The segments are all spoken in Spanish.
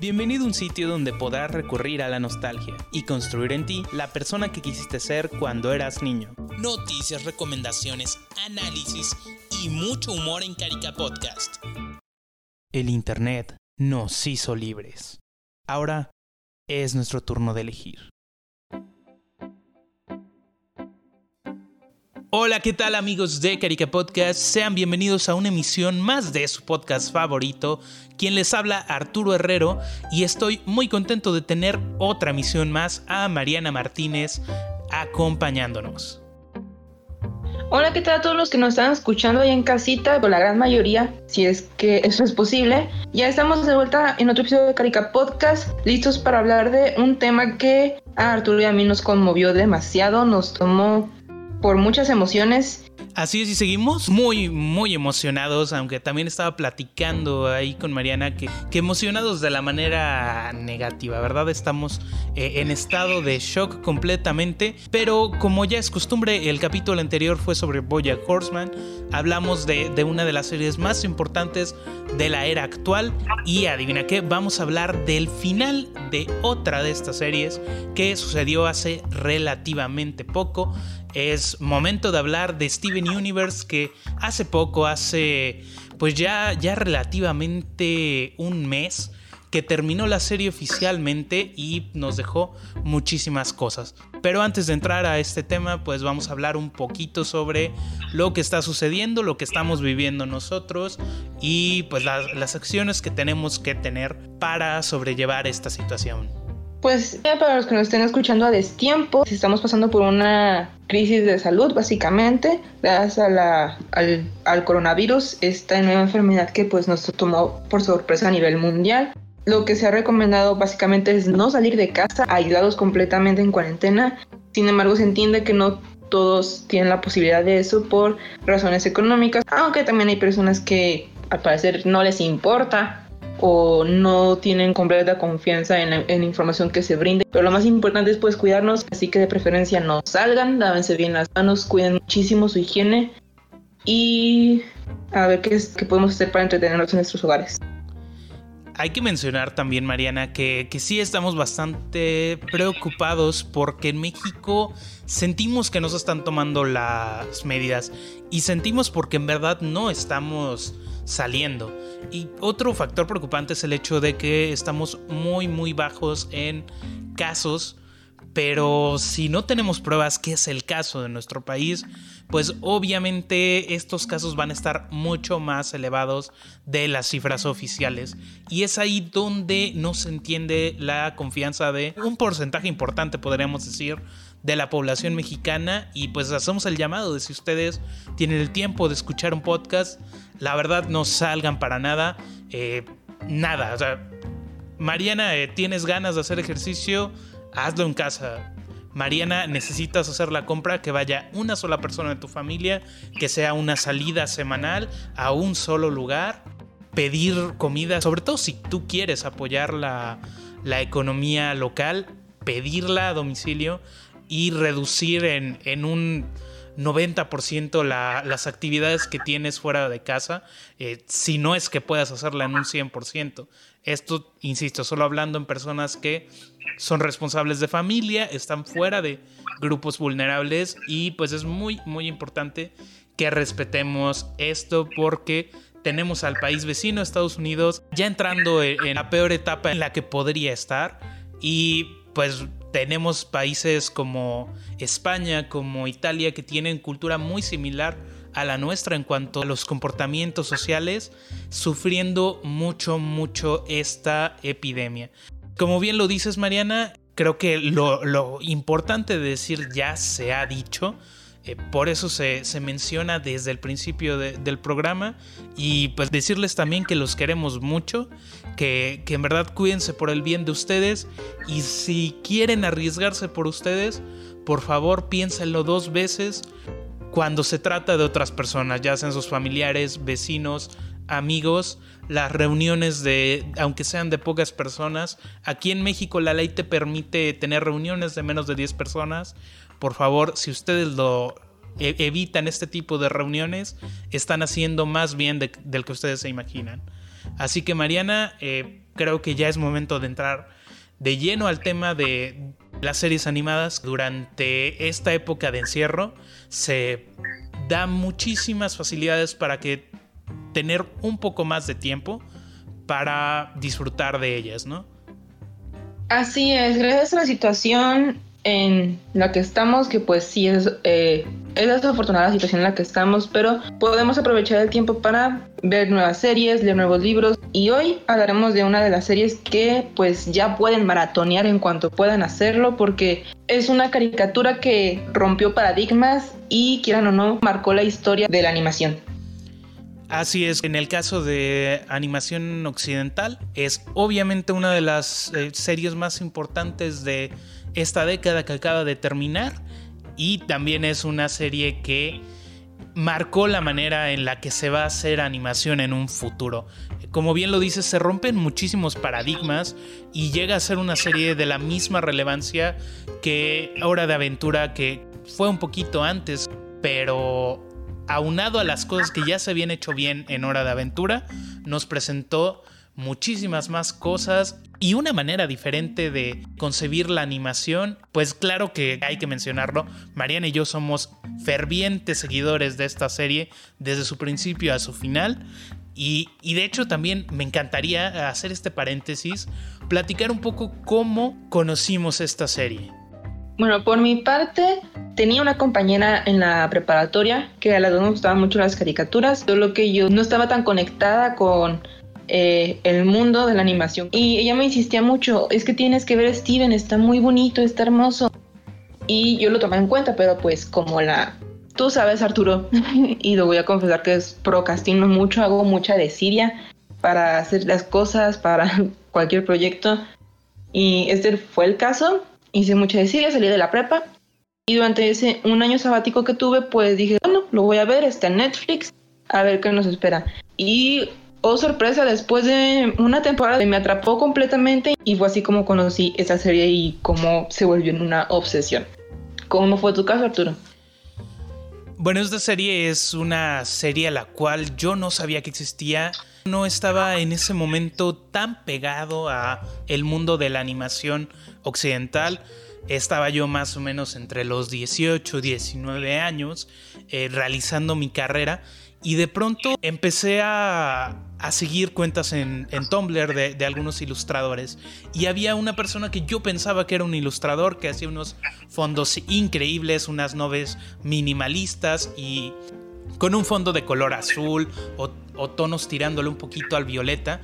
Bienvenido a un sitio donde podrás recurrir a la nostalgia y construir en ti la persona que quisiste ser cuando eras niño. Noticias, recomendaciones, análisis y mucho humor en Carica Podcast. El Internet nos hizo libres. Ahora es nuestro turno de elegir. Hola, ¿qué tal amigos de Carica Podcast? Sean bienvenidos a una emisión más de su podcast favorito. Quien les habla, Arturo Herrero, y estoy muy contento de tener otra emisión más a Mariana Martínez acompañándonos. Hola, ¿qué tal a todos los que nos están escuchando ahí en casita? Por la gran mayoría, si es que eso es posible. Ya estamos de vuelta en otro episodio de Carica Podcast, listos para hablar de un tema que a Arturo y a mí nos conmovió demasiado, nos tomó por muchas emociones. Así es, y seguimos muy, muy emocionados, aunque también estaba platicando ahí con Mariana que, que emocionados de la manera negativa, ¿verdad? Estamos eh, en estado de shock completamente, pero como ya es costumbre, el capítulo anterior fue sobre Boya Horseman, hablamos de, de una de las series más importantes de la era actual y adivina qué, vamos a hablar del final de otra de estas series que sucedió hace relativamente poco es momento de hablar de Steven Universe que hace poco, hace pues ya, ya relativamente un mes que terminó la serie oficialmente y nos dejó muchísimas cosas. Pero antes de entrar a este tema, pues vamos a hablar un poquito sobre lo que está sucediendo, lo que estamos viviendo nosotros y pues las, las acciones que tenemos que tener para sobrellevar esta situación. Pues para los que nos estén escuchando a destiempo, estamos pasando por una crisis de salud básicamente, gracias a la, al, al, coronavirus, esta nueva enfermedad que pues nos tomó por sorpresa a nivel mundial. Lo que se ha recomendado básicamente es no salir de casa, aislados completamente en cuarentena. Sin embargo, se entiende que no todos tienen la posibilidad de eso por razones económicas, aunque también hay personas que al parecer no les importa o no tienen completa confianza en la, información que se brinde. Pero lo más importante es pues cuidarnos, así que de preferencia no salgan, lávense bien las manos, cuiden muchísimo su higiene y a ver qué, es, qué podemos hacer para entretenernos en nuestros hogares. Hay que mencionar también, Mariana, que, que sí estamos bastante preocupados porque en México sentimos que no se están tomando las medidas y sentimos porque en verdad no estamos saliendo. Y otro factor preocupante es el hecho de que estamos muy muy bajos en casos, pero si no tenemos pruebas que es el caso de nuestro país, pues obviamente estos casos van a estar mucho más elevados de las cifras oficiales. Y es ahí donde no se entiende la confianza de un porcentaje importante, podríamos decir, de la población mexicana y pues hacemos el llamado de si ustedes tienen el tiempo de escuchar un podcast, la verdad no salgan para nada, eh, nada, o sea, Mariana, eh, tienes ganas de hacer ejercicio, hazlo en casa. Mariana, necesitas hacer la compra que vaya una sola persona de tu familia, que sea una salida semanal a un solo lugar, pedir comida, sobre todo si tú quieres apoyar la, la economía local, pedirla a domicilio y reducir en, en un 90% la, las actividades que tienes fuera de casa, eh, si no es que puedas hacerla en un 100%. Esto, insisto, solo hablando en personas que son responsables de familia, están fuera de grupos vulnerables y pues es muy, muy importante que respetemos esto porque tenemos al país vecino, Estados Unidos, ya entrando en la peor etapa en la que podría estar y pues tenemos países como España, como Italia, que tienen cultura muy similar a la nuestra en cuanto a los comportamientos sociales, sufriendo mucho, mucho esta epidemia. Como bien lo dices, Mariana, creo que lo, importante de decir ya se ha dicho, eh, por eso se, menciona desde el principio del programa. Y pues decirles también que los queremos mucho, que, que en verdad cuídense por el bien de ustedes. Y si quieren arriesgarse por ustedes, por favor piénsenlo dos veces cuando se trata de otras personas, ya sean sus familiares, vecinos, amigos, las reuniones de, aunque sean de pocas personas, aquí en México la ley te permite tener reuniones de menos de 10 personas por favor, si ustedes lo, e, evitan este tipo de reuniones, están haciendo más bien del que ustedes se imaginan. Así que Mariana, eh, creo que ya es momento de entrar de lleno al tema de las series animadas. Durante esta época de encierro se da muchísimas facilidades para que tener un poco más de tiempo para disfrutar de ellas, ¿no? Así es, gracias a la situación en la que estamos, que pues sí es, eh, es desafortunada la situación en la que estamos, pero podemos aprovechar el tiempo para ver nuevas series, leer nuevos libros y hoy hablaremos de una de las series que pues ya pueden maratonear en cuanto puedan hacerlo porque es una caricatura que rompió paradigmas y quieran o no marcó la historia de la animación. Así es, en el caso de animación occidental, es obviamente una de las eh, series más importantes de esta década que acaba de terminar y también es una serie que marcó la manera en la que se va a hacer animación en un futuro. Como bien lo dices, se rompen muchísimos paradigmas y llega a ser una serie de la misma relevancia que Hora de Aventura, que fue un poquito antes, pero aunado a las cosas que ya se habían hecho bien en Hora de Aventura, nos presentó muchísimas más cosas y una manera diferente de concebir la animación. Pues claro que hay que mencionarlo, Mariana y yo somos fervientes seguidores de esta serie desde su principio a su final. Y, y, de hecho también me encantaría hacer este paréntesis, platicar un poco cómo conocimos esta serie. Bueno, por mi parte, tenía una compañera en la preparatoria que a las dos nos gustaban mucho las caricaturas, solo que yo no estaba tan conectada con eh, el mundo de la animación. Y ella me insistía mucho, es que tienes que ver Steven, está muy bonito, está hermoso. Y yo lo tomé en cuenta, pero pues como la... Tú sabes, Arturo, y lo voy a confesar que es procrastino mucho, hago mucha desidia para hacer las cosas, para cualquier proyecto. Y este fue el caso hice mucha desidia, salí de la prepa y durante ese un año sabático que tuve, pues dije, bueno, lo voy a ver, está en Netflix, a ver qué nos espera. Y, oh sorpresa, después de una temporada me atrapó completamente y fue así como conocí esa serie y cómo se volvió en una obsesión. ¿Cómo fue tu caso, Arturo? Bueno, esta serie es una serie a la cual yo no sabía que existía. No estaba en ese momento tan pegado a el mundo de la animación occidental. Estaba yo más o menos entre los 18 y 19 años eh, realizando mi carrera y de pronto empecé a, seguir cuentas en, Tumblr de, algunos ilustradores. Y había una persona que yo pensaba que era un ilustrador, que hacía unos fondos increíbles, unas noves minimalistas y con un fondo de color azul o, tonos tirándole un poquito al violeta.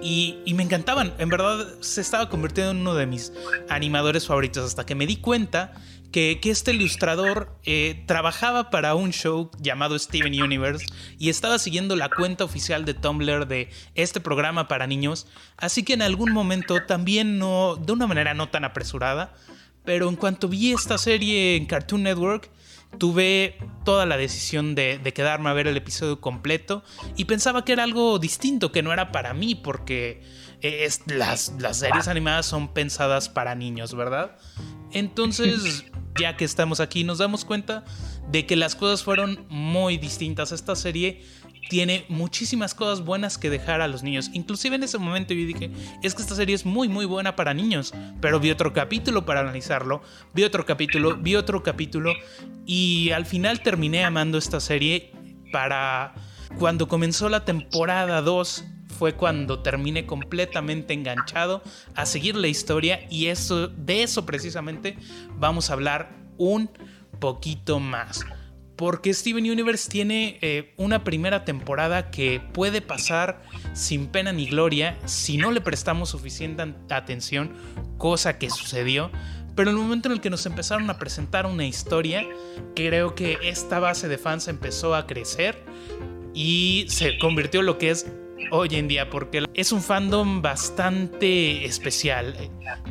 Y, me encantaban. En verdad se estaba convirtiendo en uno de mis animadores favoritos hasta que me di cuenta que, este ilustrador eh, trabajaba para un show llamado Steven Universe y estaba siguiendo la cuenta oficial de Tumblr de este programa para niños. Así que en algún momento, también no, de una manera no tan apresurada, pero en cuanto vi esta serie en Cartoon Network, tuve toda la decisión de, quedarme a ver el episodio completo y pensaba que era algo distinto, que no era para mí, porque es, las, las series animadas son pensadas para niños, ¿verdad? Entonces, ya que estamos aquí, nos damos cuenta de que las cosas fueron muy distintas. Esta serie tiene muchísimas cosas buenas que dejar a los niños. Inclusive en ese momento yo dije, es que esta serie es muy muy buena para niños, pero vi otro capítulo para analizarlo, vi otro capítulo, vi otro capítulo y al final terminé amando esta serie para cuando comenzó la temporada 2 fue cuando terminé completamente enganchado a seguir la historia y eso de eso precisamente vamos a hablar un poquito más porque Steven Universe tiene eh, una primera temporada que puede pasar sin pena ni gloria si no le prestamos suficiente atención, cosa que sucedió. Pero en el momento en el que nos empezaron a presentar una historia, creo que esta base de fans empezó a crecer y se convirtió en lo que es hoy en día porque es un fandom bastante especial.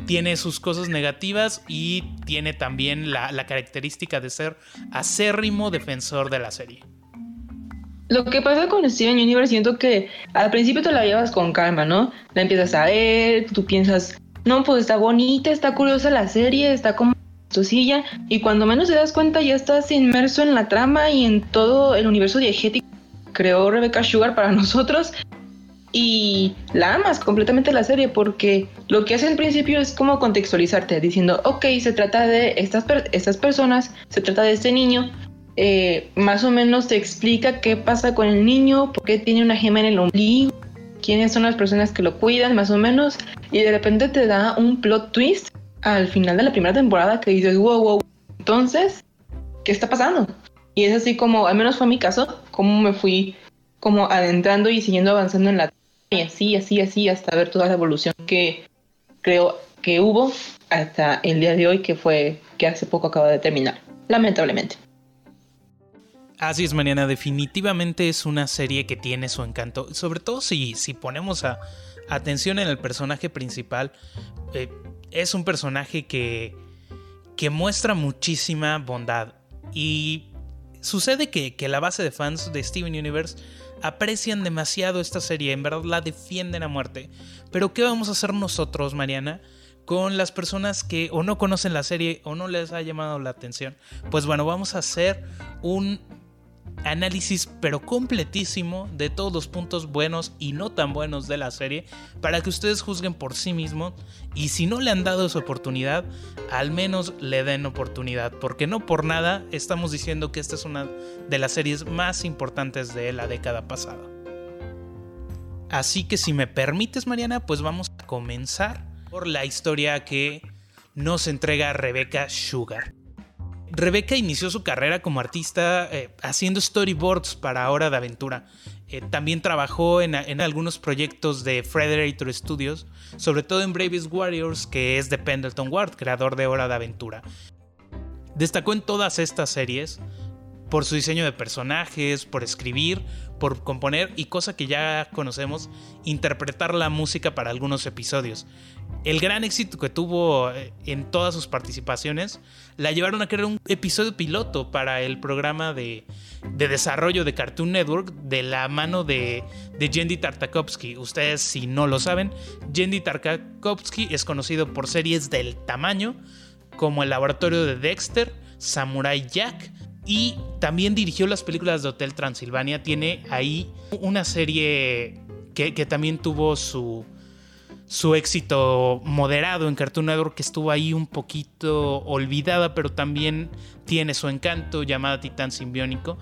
Tiene sus cosas negativas y tiene también la, característica de ser acérrimo defensor de la serie. Lo que pasa con Steven Universe, siento que al principio te la llevas con calma, ¿no? La empiezas a ver, tú piensas, no, pues está bonita, está curiosa la serie, está como tu silla y cuando menos te das cuenta ya estás inmerso en la trama y en todo el universo diegético creó Rebecca Sugar para nosotros y la amas completamente la serie porque lo que hace al principio es como contextualizarte diciendo, ok, se trata de estas, estas personas, se trata de este niño, eh, más o menos te explica qué pasa con el niño, por qué tiene una gema en el ombligo, quiénes son las personas que lo cuidan, más o menos, y de repente te da un plot twist al final de la primera temporada que dices, wow, wow, entonces, ¿qué está pasando? Y es así como, al menos fue mi caso, como me fui como adentrando y siguiendo avanzando en la y así, así, así, hasta ver toda la evolución que creo que hubo hasta el día de hoy, que fue que hace poco acaba de terminar, lamentablemente. Así es, Mariana, definitivamente es una serie que tiene su encanto, sobre todo si, si ponemos a, atención en el personaje principal. Eh, es un personaje que, que muestra muchísima bondad y sucede que, que la base de fans de Steven Universe aprecian demasiado esta serie, en verdad la defienden a muerte. Pero ¿qué vamos a hacer nosotros, Mariana? Con las personas que o no conocen la serie o no les ha llamado la atención. Pues bueno, vamos a hacer un análisis pero completísimo de todos los puntos buenos y no tan buenos de la serie para que ustedes juzguen por sí mismos y si no le han dado su oportunidad, al menos le den oportunidad, porque no por nada estamos diciendo que esta es una de las series más importantes de la década pasada. Así que si me permites Mariana, pues vamos a comenzar por la historia que nos entrega Rebecca Sugar. Rebeca inició su carrera como artista eh, haciendo storyboards para Hora de Aventura. Eh, también trabajó en, algunos proyectos de Frederator Studios, sobre todo en Bravest Warriors, que es de Pendleton Ward, creador de Hora de Aventura. Destacó en todas estas series por su diseño de personajes, por escribir, por componer y cosa que ya conocemos, interpretar la música para algunos episodios el gran éxito que tuvo eh, en todas sus participaciones, la llevaron a crear un episodio piloto para el programa de, desarrollo de Cartoon Network de la mano de, de Jendy Tartakovsky. Ustedes, si no lo saben, Jendy Tartakovsky es conocido por series del tamaño como El Laboratorio de Dexter, Samurai Jack, y también dirigió las películas de Hotel Transilvania. Tiene ahí una serie que también tuvo su, su éxito moderado en Cartoon Network que estuvo ahí un poquito olvidada, pero también tiene su encanto llamada Titán Simbiónico.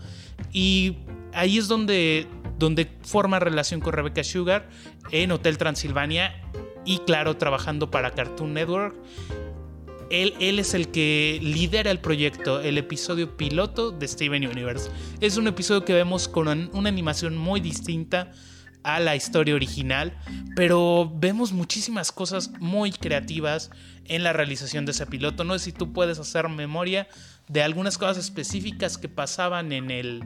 Y ahí es donde, donde forma relación con Rebecca Sugar en Hotel Transilvania y claro, trabajando para Cartoon Network. Él, él, es el que lidera el proyecto, el episodio piloto de Steven Universe. Es un episodio que vemos con una animación muy distinta, a la historia original, pero vemos muchísimas cosas muy creativas en la realización de ese piloto. No sé si tú puedes hacer memoria de algunas cosas específicas que pasaban en el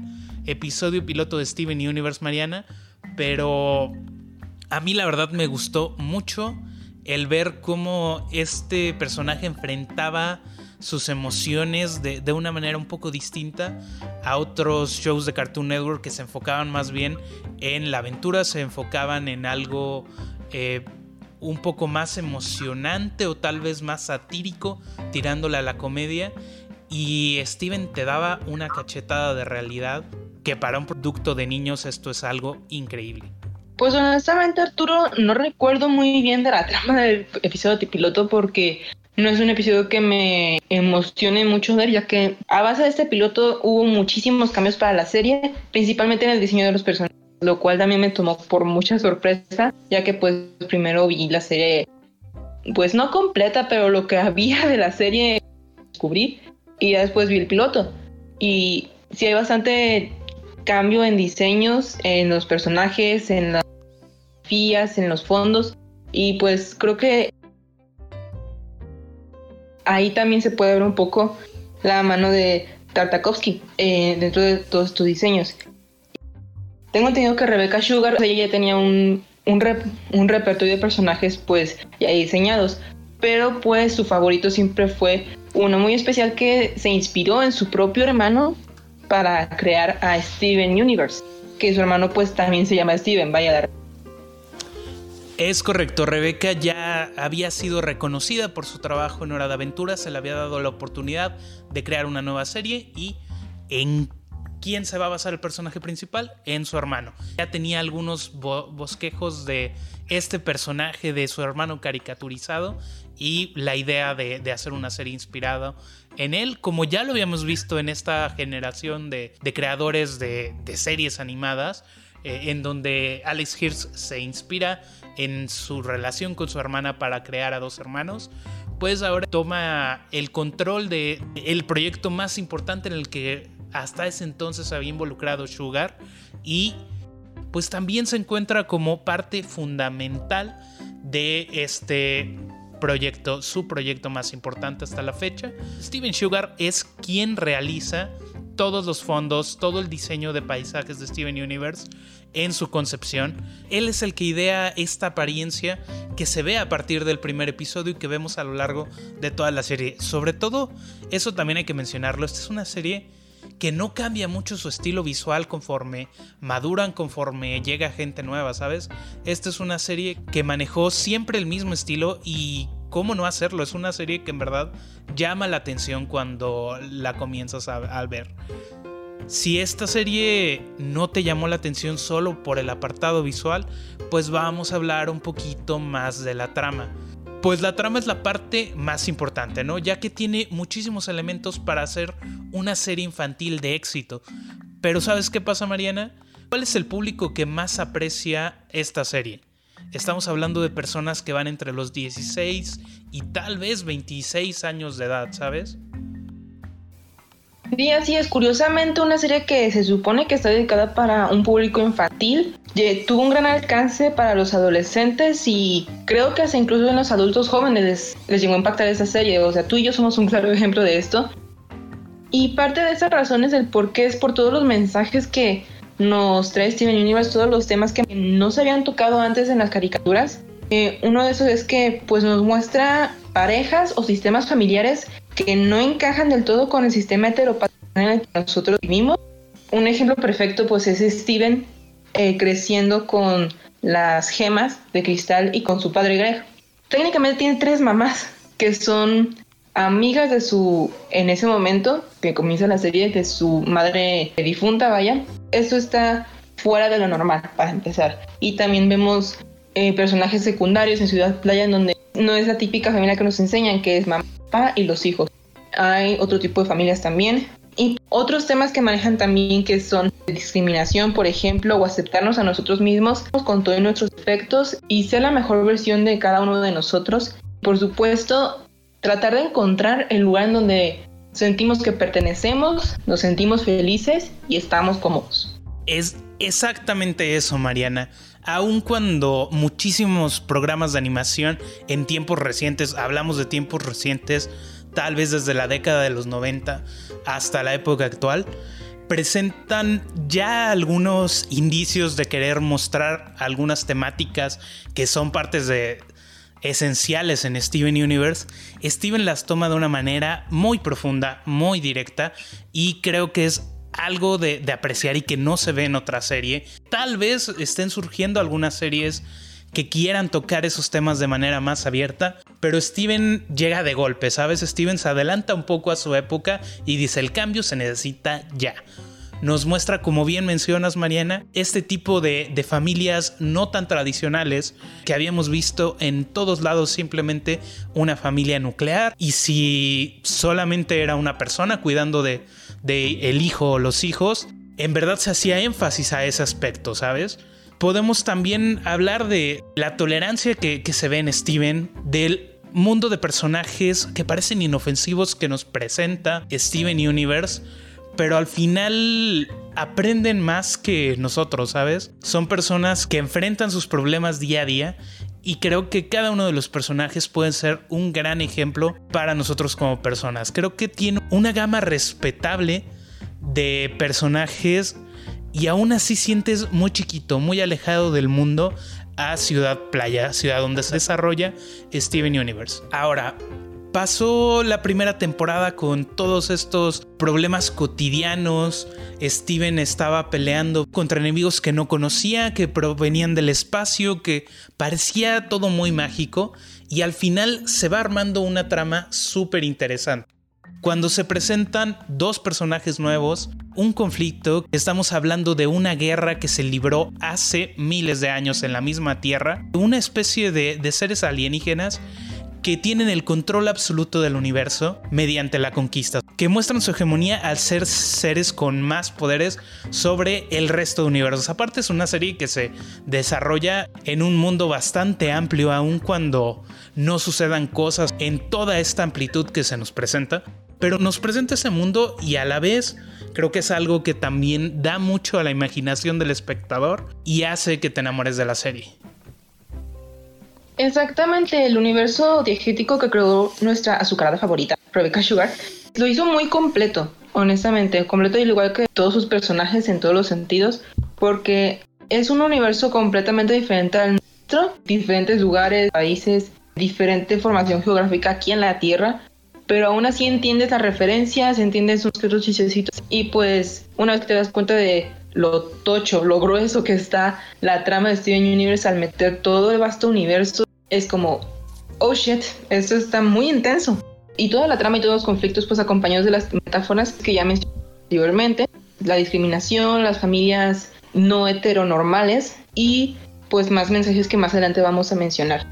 episodio piloto de Steven Universe Mariana, pero a mí la verdad me gustó mucho el ver cómo este personaje enfrentaba sus emociones de, una manera un poco distinta a otros shows de Cartoon Network que se enfocaban más bien en la aventura, se enfocaban en algo eh, un poco más emocionante o tal vez más satírico, tirándole a la comedia. Y Steven te daba una cachetada de realidad que para un producto de niños esto es algo increíble. Pues honestamente Arturo no recuerdo muy bien de la trama del episodio de piloto porque no es un episodio que me emocione mucho ver, ya que a base de este piloto hubo muchísimos cambios para la serie, principalmente en el diseño de los personajes, lo cual también me tomó por mucha sorpresa, ya que pues primero vi la serie, pues no completa, pero lo que había de la serie descubrí y ya después vi el piloto. Y sí hay bastante cambio en diseños, en los personajes, en las fías, en los fondos. Y pues creo que ahí también se puede ver un poco la mano de Tartakovsky eh, dentro de todos tus diseños. Tengo entendido que Rebecca Sugar, ya tenía un, un, repertorio de personajes pues ya diseñados, pero pues su favorito siempre fue uno muy especial que se inspiró en su propio hermano para crear a Steven Universe, que su hermano pues también se llama Steven, vaya la Es correcto, Rebeca ya había sido reconocida por su trabajo en Hora de Aventura, se le había dado la oportunidad de crear una nueva serie y en quién se va a basar el personaje principal? En su hermano. Ya tenía algunos bosquejos de este personaje de su hermano caricaturizado y la idea de, hacer una serie inspirada en él, como ya lo habíamos visto en esta generación de, creadores de, series animadas, eh, en donde Alex Hirsch se inspira en su relación con su hermana para crear a dos hermanos, pues ahora toma el control de el proyecto más importante en el que hasta ese entonces había involucrado Sugar y pues también se encuentra como parte fundamental de este proyecto, su proyecto más importante hasta la fecha. Steven Sugar es quien realiza todos los fondos, todo el diseño de paisajes de Steven Universe en su concepción. Él es el que idea esta apariencia que se ve a partir del primer episodio y que vemos a lo largo de toda la serie. Sobre todo, eso también hay que mencionarlo, esta es una serie que no cambia mucho su estilo visual conforme maduran, conforme llega gente nueva, ¿sabes? Esta es una serie que manejó siempre el mismo estilo y cómo no hacerlo, es una serie que en verdad llama la atención cuando la comienzas a, ver. Si esta serie no te llamó la atención solo por el apartado visual, pues vamos a hablar un poquito más de la trama. Pues la trama es la parte más importante, ¿no? Ya que tiene muchísimos elementos para hacer una serie infantil de éxito. Pero ¿sabes qué pasa, Mariana? ¿Cuál es el público que más aprecia esta serie? Estamos hablando de personas que van entre los 16 y tal vez 26 años de edad, ¿sabes? Sí, así es. Curiosamente, una serie que se supone que está dedicada para un público infantil tuvo un gran alcance para los adolescentes y creo que hasta incluso en los adultos jóvenes les, llegó a impactar esa serie. O sea, tú y yo somos un claro ejemplo de esto. Y parte de esas razones del por qué es por todos los mensajes que nos trae Steven Universe, todos los temas que no se habían tocado antes en las caricaturas. Eh, uno de esos es que pues nos muestra parejas o sistemas familiares que no encajan del todo con el sistema heteropatriarcal que nosotros vivimos. Un ejemplo perfecto pues es Steven eh, creciendo con las gemas de cristal y con su padre Greg. Técnicamente tiene tres mamás que son amigas de su, en ese momento que comienza la serie, de su madre difunta, vaya. Eso está fuera de lo normal, para empezar. Y también vemos eh, personajes secundarios en Ciudad Playa, en donde no es la típica familia que nos enseñan, que es mamá, y los hijos. Hay otro tipo de familias también. Y otros temas que manejan también que son discriminación, por ejemplo, o aceptarnos a nosotros mismos con todos nuestros defectos y ser la mejor versión de cada uno de nosotros. Por supuesto, tratar de encontrar el lugar en donde sentimos que pertenecemos, nos sentimos felices y estamos cómodos. Es exactamente eso, Mariana. Aun cuando muchísimos programas de animación en tiempos recientes, hablamos de tiempos recientes, tal vez desde la década de los 90 hasta la época actual, presentan ya algunos indicios de querer mostrar algunas temáticas que son partes de esenciales en Steven Universe, Steven las toma de una manera muy profunda, muy directa y creo que es algo de, apreciar y que no se ve en otra serie. Tal vez estén surgiendo algunas series que quieran tocar esos temas de manera más abierta, pero Steven llega de golpe, ¿sabes? Steven se adelanta un poco a su época y dice el cambio se necesita ya. Nos muestra, como bien mencionas Mariana, este tipo de, de familias no tan tradicionales que habíamos visto en todos lados simplemente una familia nuclear y si solamente era una persona cuidando de, de el hijo o los hijos, en verdad se hacía énfasis a ese aspecto, ¿sabes? podemos también hablar de la tolerancia que, se ve en Steven, del mundo de personajes que parecen inofensivos que nos presenta Steven Universe, pero al final aprenden más que nosotros, ¿sabes? Son personas que enfrentan sus problemas día a día y creo que cada uno de los personajes puede ser un gran ejemplo para nosotros como personas. Creo que tiene una gama respetable de personajes y aún así sientes muy chiquito, muy alejado del mundo a Ciudad Playa, ciudad donde se desarrolla Steven Universe. Ahora, Pasó la primera temporada con todos estos problemas cotidianos. Steven estaba peleando contra enemigos que no conocía, que provenían del espacio, que parecía todo muy mágico. Y al final se va armando una trama súper interesante. Cuando se presentan dos personajes nuevos, un conflicto, estamos hablando de una guerra que se libró hace miles de años en la misma Tierra, una especie de, de seres alienígenas que tienen el control absoluto del universo mediante la conquista, que muestran su hegemonía al ser seres con más poderes sobre el resto de universos. Aparte es una serie que se desarrolla en un mundo bastante amplio, aun cuando no sucedan cosas en toda esta amplitud que se nos presenta. Pero nos presenta ese mundo y a la vez creo que es algo que también da mucho a la imaginación del espectador y hace que te enamores de la serie. Exactamente, el universo diegético que creó nuestra azucarada favorita, Rebecca Sugar, lo hizo muy completo, honestamente, completo al igual que todos sus personajes en todos los sentidos, porque es un universo completamente diferente al nuestro, diferentes lugares, países, diferente formación geográfica aquí en la Tierra, pero aún así entiendes las referencias, entiendes sus otros chistecitos y pues una vez que te das cuenta de lo tocho, lo grueso que está la trama de Steven Universe al meter todo el vasto universo, es como, oh shit, esto está muy intenso. Y toda la trama y todos los conflictos, pues acompañados de las metáforas que ya mencioné anteriormente, la discriminación, las familias no heteronormales y pues más mensajes que más adelante vamos a mencionar.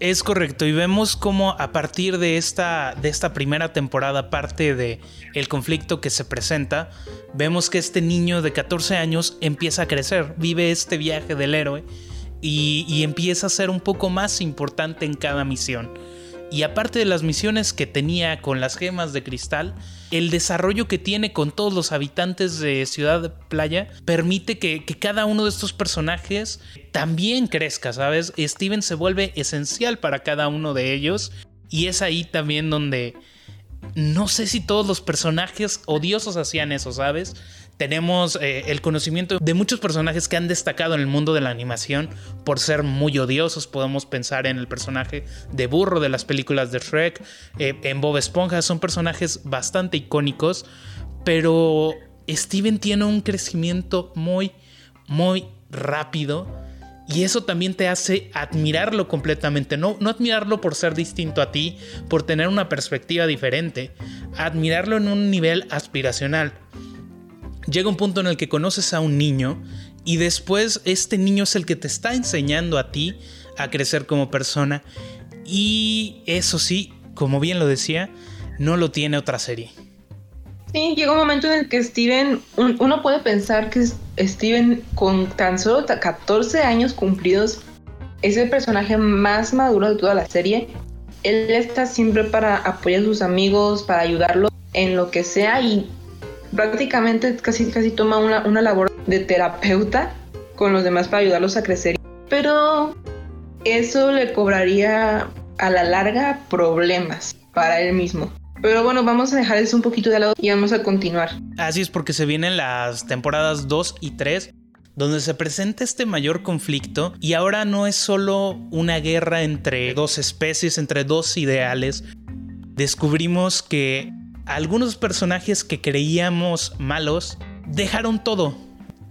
Es correcto, y vemos cómo a partir de esta, de esta primera temporada, parte de el conflicto que se presenta, vemos que este niño de 14 años empieza a crecer, vive este viaje del héroe y, empieza a ser un poco más importante en cada misión. Y aparte de las misiones que tenía con las gemas de cristal, el desarrollo que tiene con todos los habitantes de Ciudad de Playa permite que, cada uno de estos personajes también crezca, ¿sabes? Steven se vuelve esencial para cada uno de ellos y es ahí también donde no sé si todos los personajes odiosos hacían eso, ¿sabes? Tenemos eh, el conocimiento de muchos personajes que han destacado en el mundo de la animación por ser muy odiosos. Podemos pensar en el personaje de Burro de las películas de Shrek, eh, en Bob Esponja, son personajes bastante icónicos, pero Steven tiene un crecimiento muy, muy rápido. Y eso también te hace admirarlo completamente. No, no admirarlo por ser distinto a ti, por tener una perspectiva diferente. Admirarlo en un nivel aspiracional llega un punto en el que conoces a un niño y después este niño es el que te está enseñando a ti a crecer como persona. Y eso sí, como bien lo decía, no lo tiene otra serie. Sí, llega un momento en el que Steven, uno puede pensar que Steven con tan solo 14 años cumplidos es el personaje más maduro de toda la serie. Él está siempre para apoyar a sus amigos, para ayudarlos en lo que sea y prácticamente casi, casi toma una, una labor de terapeuta con los demás para ayudarlos a crecer. Pero eso le cobraría a la larga problemas para él mismo. Pero bueno, vamos a dejar eso un poquito de lado y vamos a continuar. Así es porque se vienen las temporadas 2 y 3 donde se presenta este mayor conflicto y ahora no es solo una guerra entre dos especies, entre dos ideales. Descubrimos que algunos personajes que creíamos malos dejaron todo.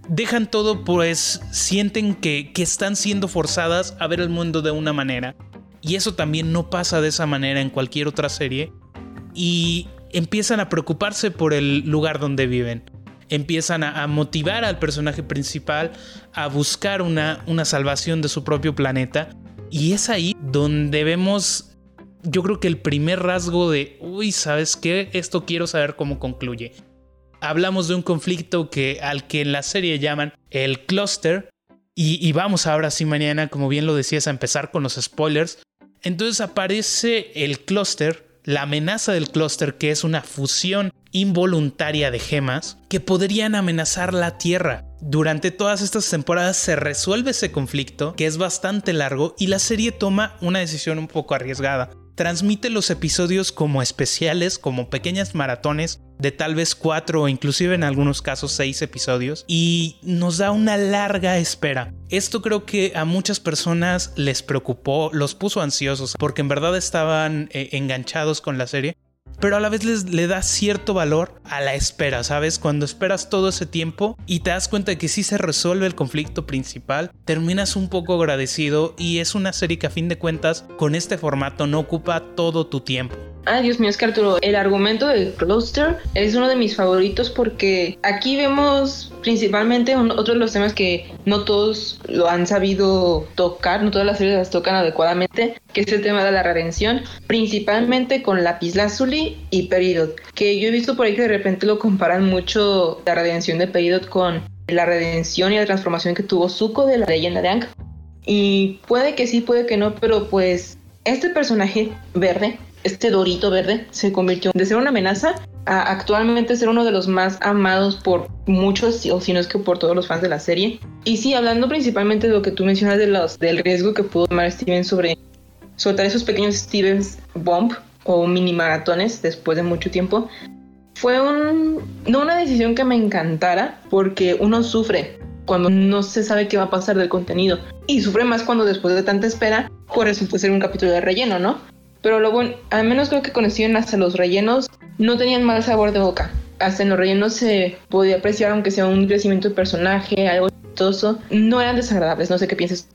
Dejan todo pues sienten que, que están siendo forzadas a ver el mundo de una manera. Y eso también no pasa de esa manera en cualquier otra serie. Y empiezan a preocuparse por el lugar donde viven. Empiezan a, motivar al personaje principal a buscar una, una salvación de su propio planeta. Y es ahí donde vemos yo creo que el primer rasgo de, uy, ¿sabes qué? Esto quiero saber cómo concluye. Hablamos de un conflicto que, al que en la serie llaman el cluster. Y, vamos ahora sí mañana, como bien lo decías, a empezar con los spoilers. Entonces aparece el cluster, la amenaza del cluster, que es una fusión involuntaria de gemas que podrían amenazar la Tierra. Durante todas estas temporadas se resuelve ese conflicto, que es bastante largo, y la serie toma una decisión un poco arriesgada transmite los episodios como especiales, como pequeñas maratones de tal vez cuatro o inclusive en algunos casos seis episodios y nos da una larga espera. Esto creo que a muchas personas les preocupó, los puso ansiosos porque en verdad estaban eh, enganchados con la serie pero a la vez les, le da cierto valor a la espera, ¿sabes? Cuando esperas todo ese tiempo y te das cuenta de que sí se resuelve el conflicto principal, terminas un poco agradecido y es una serie que a fin de cuentas con este formato no ocupa todo tu tiempo. Ah, Dios mío, es que Arturo, el argumento de Cluster es uno de mis favoritos porque aquí vemos principalmente otro de los temas que no todos lo han sabido tocar, no todas las series las tocan adecuadamente, que es el tema de la redención, principalmente con Lapislázuli y Peridot, que yo he visto por ahí que de repente lo comparan mucho la redención de Peridot con la redención y la transformación que tuvo Zuko de la leyenda de Aang. Y puede que sí, puede que no, pero pues este personaje verde este dorito verde se convirtió de ser una amenaza a actualmente ser uno de los más amados por muchos, o si no es que por todos los fans de la serie. Y sí, hablando principalmente de lo que tú mencionas de los, del riesgo que pudo tomar Steven sobre soltar esos pequeños Stevens Bomb o mini maratones después de mucho tiempo, fue un, no una decisión que me encantara porque uno sufre cuando no se sabe qué va a pasar del contenido y sufre más cuando después de tanta espera, eso puede ser un capítulo de relleno, ¿no? Pero lo bueno, al menos creo que conocían hasta los rellenos, no tenían mal sabor de boca. Hasta en los rellenos se podía apreciar, aunque sea un crecimiento de personaje, algo chistoso. No eran desagradables, no sé qué piensas.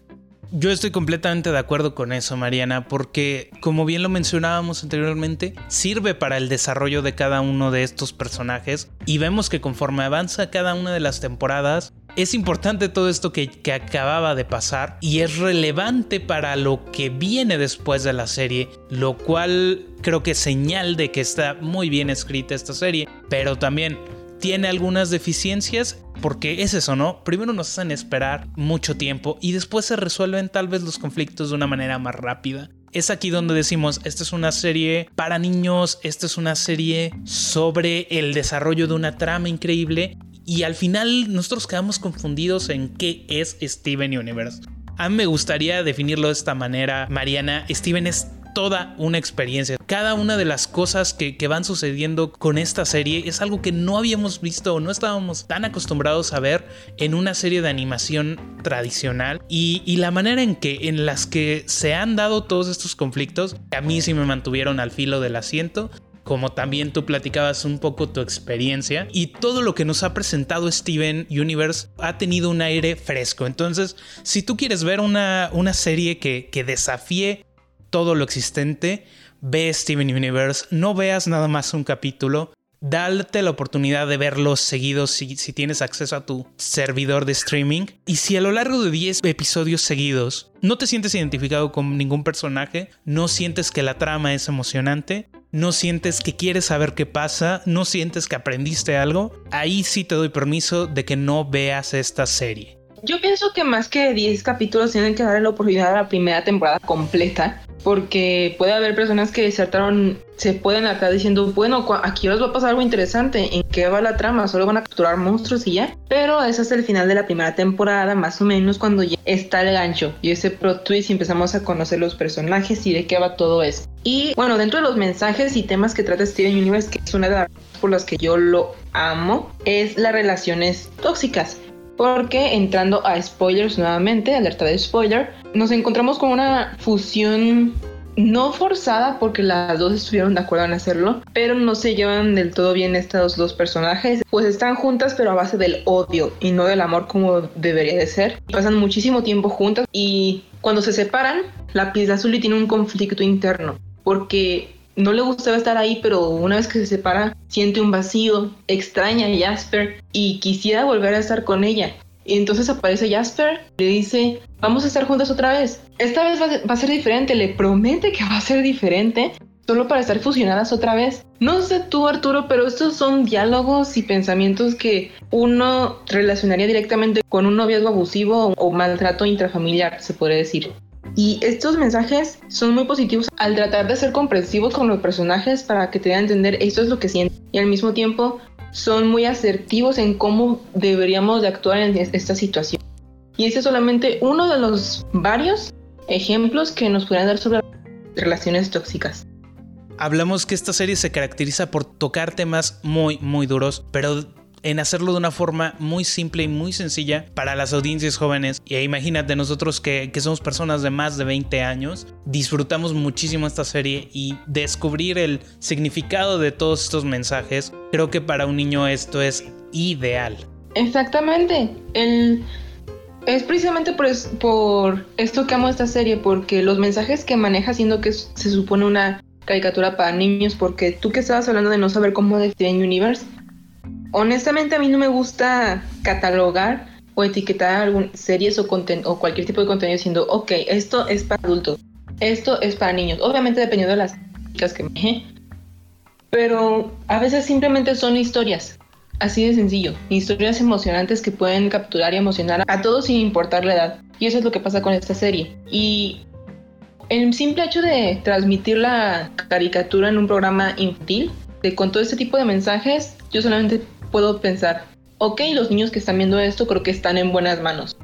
Yo estoy completamente de acuerdo con eso, Mariana, porque como bien lo mencionábamos anteriormente, sirve para el desarrollo de cada uno de estos personajes y vemos que conforme avanza cada una de las temporadas, es importante todo esto que, acababa de pasar y es relevante para lo que viene después de la serie, lo cual creo que es señal de que está muy bien escrita esta serie, pero también tiene algunas deficiencias porque es eso, ¿no? Primero nos hacen esperar mucho tiempo y después se resuelven tal vez los conflictos de una manera más rápida. Es aquí donde decimos, esta es una serie para niños, esta es una serie sobre el desarrollo de una trama increíble y al final nosotros quedamos confundidos en qué es Steven Universe. A mí me gustaría definirlo de esta manera, Mariana. Steven es toda una experiencia. Cada una de las cosas que, van sucediendo con esta serie es algo que no habíamos visto o no estábamos tan acostumbrados a ver en una serie de animación tradicional. Y, y, la manera en que en las que se han dado todos estos conflictos, a mí sí me mantuvieron al filo del asiento como también tú platicabas un poco tu experiencia y todo lo que nos ha presentado Steven Universe ha tenido un aire fresco. Entonces, si tú quieres ver una, una serie que, que desafíe todo lo existente, ve Steven Universe, no veas nada más un capítulo, date la oportunidad de verlos seguidos si, si, tienes acceso a tu servidor de streaming. Y si a lo largo de 10 episodios seguidos no te sientes identificado con ningún personaje, no sientes que la trama es emocionante, no sientes que quieres saber qué pasa, no sientes que aprendiste algo, ahí sí te doy permiso de que no veas esta serie. Yo pienso que más que 10 capítulos tienen que darle la oportunidad a la primera temporada completa porque puede haber personas que desertaron, se pueden acá diciendo, bueno, aquí os va a pasar algo interesante, ¿en qué va la trama? Solo van a capturar monstruos y ya. Pero ese es el final de la primera temporada, más o menos cuando ya está el gancho y ese pro twist y empezamos a conocer los personajes y de qué va todo eso. Y bueno, dentro de los mensajes y temas que trata Steven Universe, que es una de las por las que yo lo amo, es las relaciones tóxicas porque entrando a spoilers nuevamente, alerta de spoiler, nos encontramos con una fusión no forzada porque las dos estuvieron de acuerdo en hacerlo, pero no se llevan del todo bien estos dos personajes, pues están juntas pero a base del odio y no del amor como debería de ser. Pasan muchísimo tiempo juntas y cuando se separan, la pieza azul tiene un conflicto interno porque no le gustaba estar ahí, pero una vez que se separa, siente un vacío, extraña a Jasper y quisiera volver a estar con ella. Y entonces aparece Jasper, le dice, vamos a estar juntas otra vez. Esta vez va, a ser diferente, le promete que va a ser diferente, solo para estar fusionadas otra vez. No sé tú, Arturo, pero estos son diálogos y pensamientos que uno relacionaría directamente con un noviazgo abusivo o maltrato intrafamiliar, se podría decir. Y estos mensajes son muy positivos al tratar de ser comprensivos con los personajes para que te den a entender esto es lo que sienten. Y al mismo tiempo son muy asertivos en cómo deberíamos de actuar en esta situación. Y este es solamente uno de los varios ejemplos que nos pueden dar sobre relaciones tóxicas. Hablamos que esta serie se caracteriza por tocar temas muy, muy duros, pero en hacerlo de una forma muy simple y muy sencilla para las audiencias jóvenes. Y imagínate, nosotros que, que, somos personas de más de 20 años, disfrutamos muchísimo esta serie y descubrir el significado de todos estos mensajes, creo que para un niño esto es ideal. Exactamente. El... Es precisamente por, por esto que amo esta serie, porque los mensajes que maneja, siendo que se supone una caricatura para niños, porque tú que estabas hablando de no saber cómo de Steven Universe, honestamente a mí no me gusta catalogar o etiquetar algunas series o, o cualquier tipo de contenido diciendo, ok, esto es para adultos, esto es para niños, obviamente dependiendo de las chicas que me... Pero a veces simplemente son historias, así de sencillo, historias emocionantes que pueden capturar y emocionar a todos sin importar la edad. Y eso es lo que pasa con esta serie. Y el simple hecho de transmitir la caricatura en un programa infantil, de, con todo este tipo de mensajes, yo solamente puedo pensar, ok, los niños que están viendo esto creo que están en buenas manos.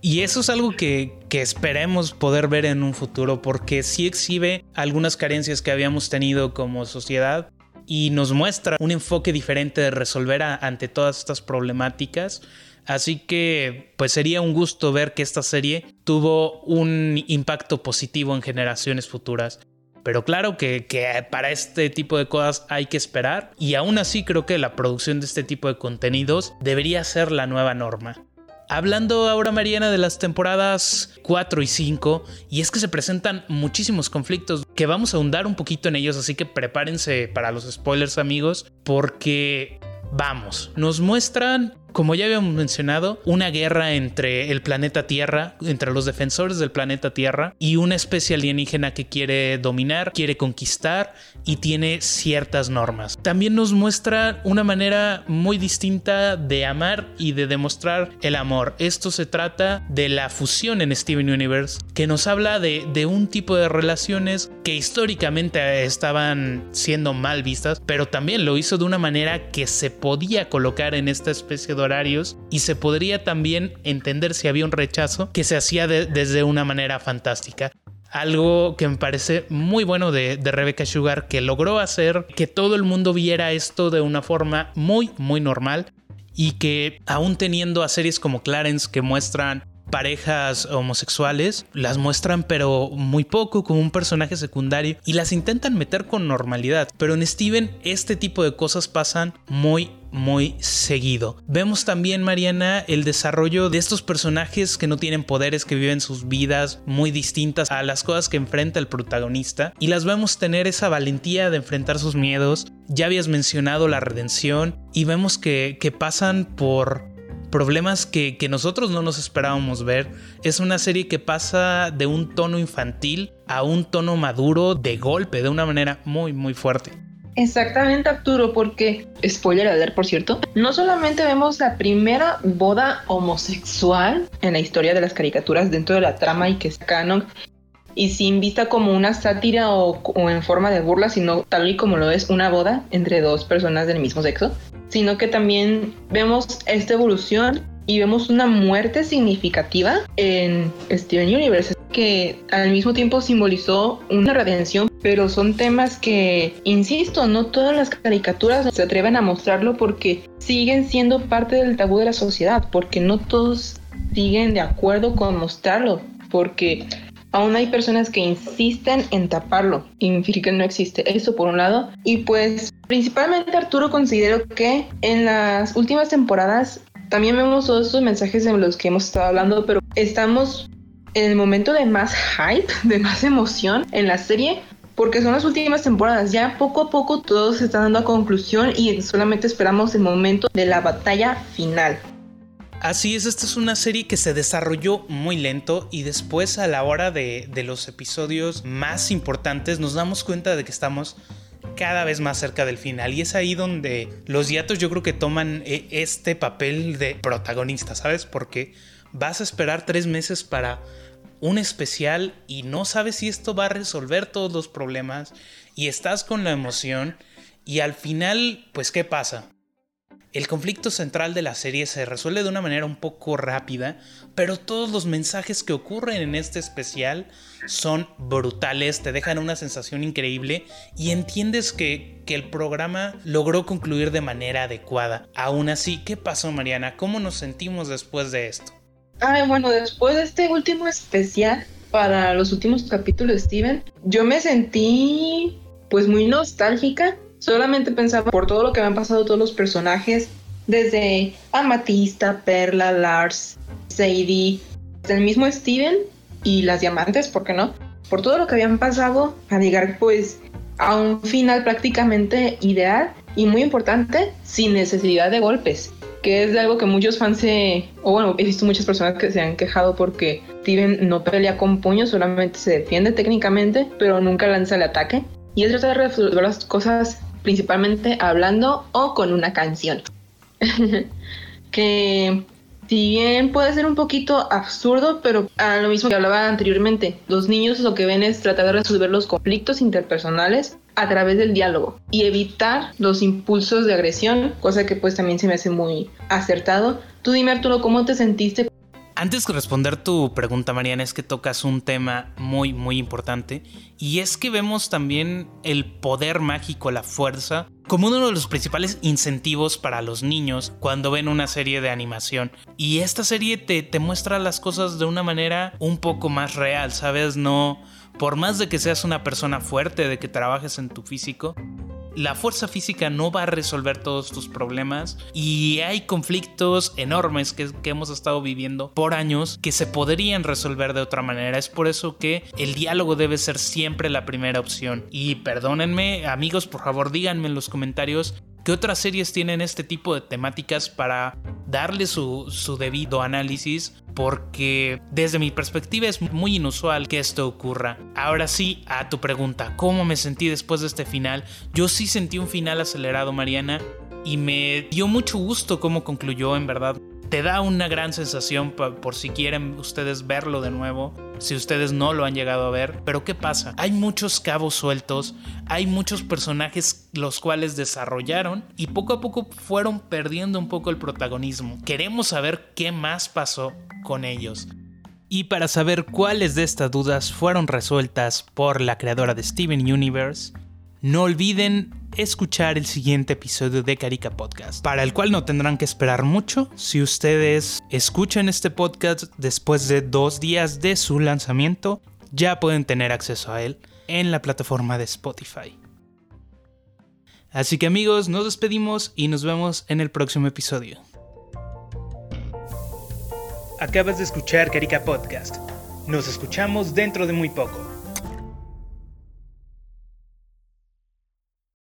Y eso es algo que, que, esperemos poder ver en un futuro, porque sí exhibe algunas carencias que habíamos tenido como sociedad y nos muestra un enfoque diferente de resolver ante todas estas problemáticas Así que pues sería un gusto ver que esta serie tuvo un impacto positivo en generaciones futuras. Pero claro que, para este tipo de cosas hay que esperar y aún así creo que la producción de este tipo de contenidos debería ser la nueva norma. Hablando ahora, Mariana, de las temporadas 4 y 5, y es que se presentan muchísimos conflictos que vamos a ahondar un poquito en ellos, así que prepárense para los spoilers, amigos, porque vamos, nos muestran como ya habíamos mencionado, una guerra entre el planeta Tierra, entre los defensores del planeta Tierra y una especie alienígena que quiere dominar, quiere conquistar y tiene ciertas normas. También nos muestra una manera muy distinta de amar y de demostrar el amor. Esto se trata de la fusión en Steven Universe, que nos habla de, de un tipo de relaciones que históricamente estaban siendo mal vistas, pero también lo hizo de una manera que se podía colocar en esta especie de horarios y se podría también entender si había un rechazo que se hacía desde una manera fantástica. Algo que me parece muy bueno de, de Rebecca Sugar, que logró hacer que todo el mundo viera esto de una forma muy, muy normal y que aún teniendo a series como Clarence que muestran parejas homosexuales, las muestran pero muy poco como un personaje secundario y las intentan meter con normalidad. Pero en Steven este tipo de cosas pasan muy muy seguido. Vemos también, Mariana, el desarrollo de estos personajes que no tienen poderes, que viven sus vidas muy distintas a las cosas que enfrenta el protagonista y las vemos tener esa valentía de enfrentar sus miedos. Ya habías mencionado la redención y vemos que, que pasan por problemas que, nosotros no nos esperábamos ver. Es una serie que pasa de un tono infantil a un tono maduro de golpe, de una manera muy, muy fuerte. Exactamente, Arturo, porque, spoiler alert, por cierto, no solamente vemos la primera boda homosexual en la historia de las caricaturas dentro de la trama y que es canon, y sin vista como una sátira o, o, en forma de burla, sino tal y como lo es una boda entre dos personas del mismo sexo, sino que también vemos esta evolución y vemos una muerte significativa en Steven Universe que al mismo tiempo simbolizó una redención, pero son temas que, insisto, no todas las caricaturas se atreven a mostrarlo porque siguen siendo parte del tabú de la sociedad, porque no todos siguen de acuerdo con mostrarlo, porque aún hay personas que insisten en taparlo y que no existe. Eso por un lado. Y pues principalmente Arturo considero que en las últimas temporadas también vemos todos estos mensajes en los que hemos estado hablando, pero estamos el momento de más hype, de más emoción en la serie. Porque son las últimas temporadas, ya poco a poco todo se está dando a conclusión y solamente esperamos el momento de la batalla final. Así es, esta es una serie que se desarrolló muy lento y después a la hora de, los episodios más importantes nos damos cuenta de que estamos cada vez más cerca del final y es ahí donde los hiatos yo creo que toman eh, este papel de protagonista, ¿sabes? Porque vas a esperar tres meses para un especial y no sabes si esto va a resolver todos los problemas y estás con la emoción y al final, pues, ¿qué pasa? El conflicto central de la serie se resuelve de una manera un poco rápida, pero todos los mensajes que ocurren en este especial son brutales, te dejan una sensación increíble y entiendes que, que, el programa logró concluir de manera adecuada. Aún así, ¿qué pasó Mariana? ¿Cómo nos sentimos después de esto? Ay, bueno, después de este último especial para los últimos capítulos de Steven, yo me sentí pues muy nostálgica Solamente pensaba por todo lo que me han pasado todos los personajes, desde Amatista, Perla, Lars, Sadie, el mismo Steven y las diamantes, ¿por qué no? Por todo lo que habían pasado a llegar pues a un final prácticamente ideal y muy importante, sin necesidad de golpes, que es de algo que muchos fans se, o bueno, he visto muchas personas que se han quejado porque Steven no pelea con puños, solamente se defiende técnicamente, pero nunca lanza el ataque. Y es tratar de resolver las cosas principalmente hablando o con una canción. que si bien puede ser un poquito absurdo, pero a lo mismo que hablaba anteriormente, los niños lo que ven es tratar de resolver los conflictos interpersonales a través del diálogo y evitar los impulsos de agresión, cosa que pues también se me hace muy acertado. Tú dime Arturo, ¿cómo te sentiste antes de responder tu pregunta, Mariana, es que tocas un tema muy, muy importante. Y es que vemos también el poder mágico, la fuerza, como uno de los principales incentivos para los niños cuando ven una serie de animación. Y esta serie te, te muestra las cosas de una manera un poco más real, ¿sabes? No, por más de que seas una persona fuerte, de que trabajes en tu físico, la fuerza física no va a resolver todos tus problemas y hay conflictos enormes que, hemos estado viviendo por años que se podrían resolver de otra manera. Es por eso que el diálogo debe ser siempre la primera opción. Y perdónenme, amigos, por favor díganme en los comentarios ¿Qué otras series tienen este tipo de temáticas para darle su, su, debido análisis? Porque desde mi perspectiva es muy inusual que esto ocurra. Ahora sí, a tu pregunta, ¿cómo me sentí después de este final? Yo sí sentí un final acelerado, Mariana, y me dio mucho gusto cómo concluyó, en verdad te da una gran sensación por si quieren ustedes verlo de nuevo, si ustedes no lo han llegado a ver. Pero ¿qué pasa? Hay muchos cabos sueltos, hay muchos personajes los cuales desarrollaron y poco a poco fueron perdiendo un poco el protagonismo. Queremos saber qué más pasó con ellos. Y para saber cuáles de estas dudas fueron resueltas por la creadora de Steven Universe, no olviden escuchar el siguiente episodio de Carica Podcast, para el cual no tendrán que esperar mucho si ustedes escuchan este podcast después de dos días de su lanzamiento, ya pueden tener acceso a él en la plataforma de Spotify. Así que amigos, nos despedimos y nos vemos en el próximo episodio. Acabas de escuchar Carica Podcast. Nos escuchamos dentro de muy poco.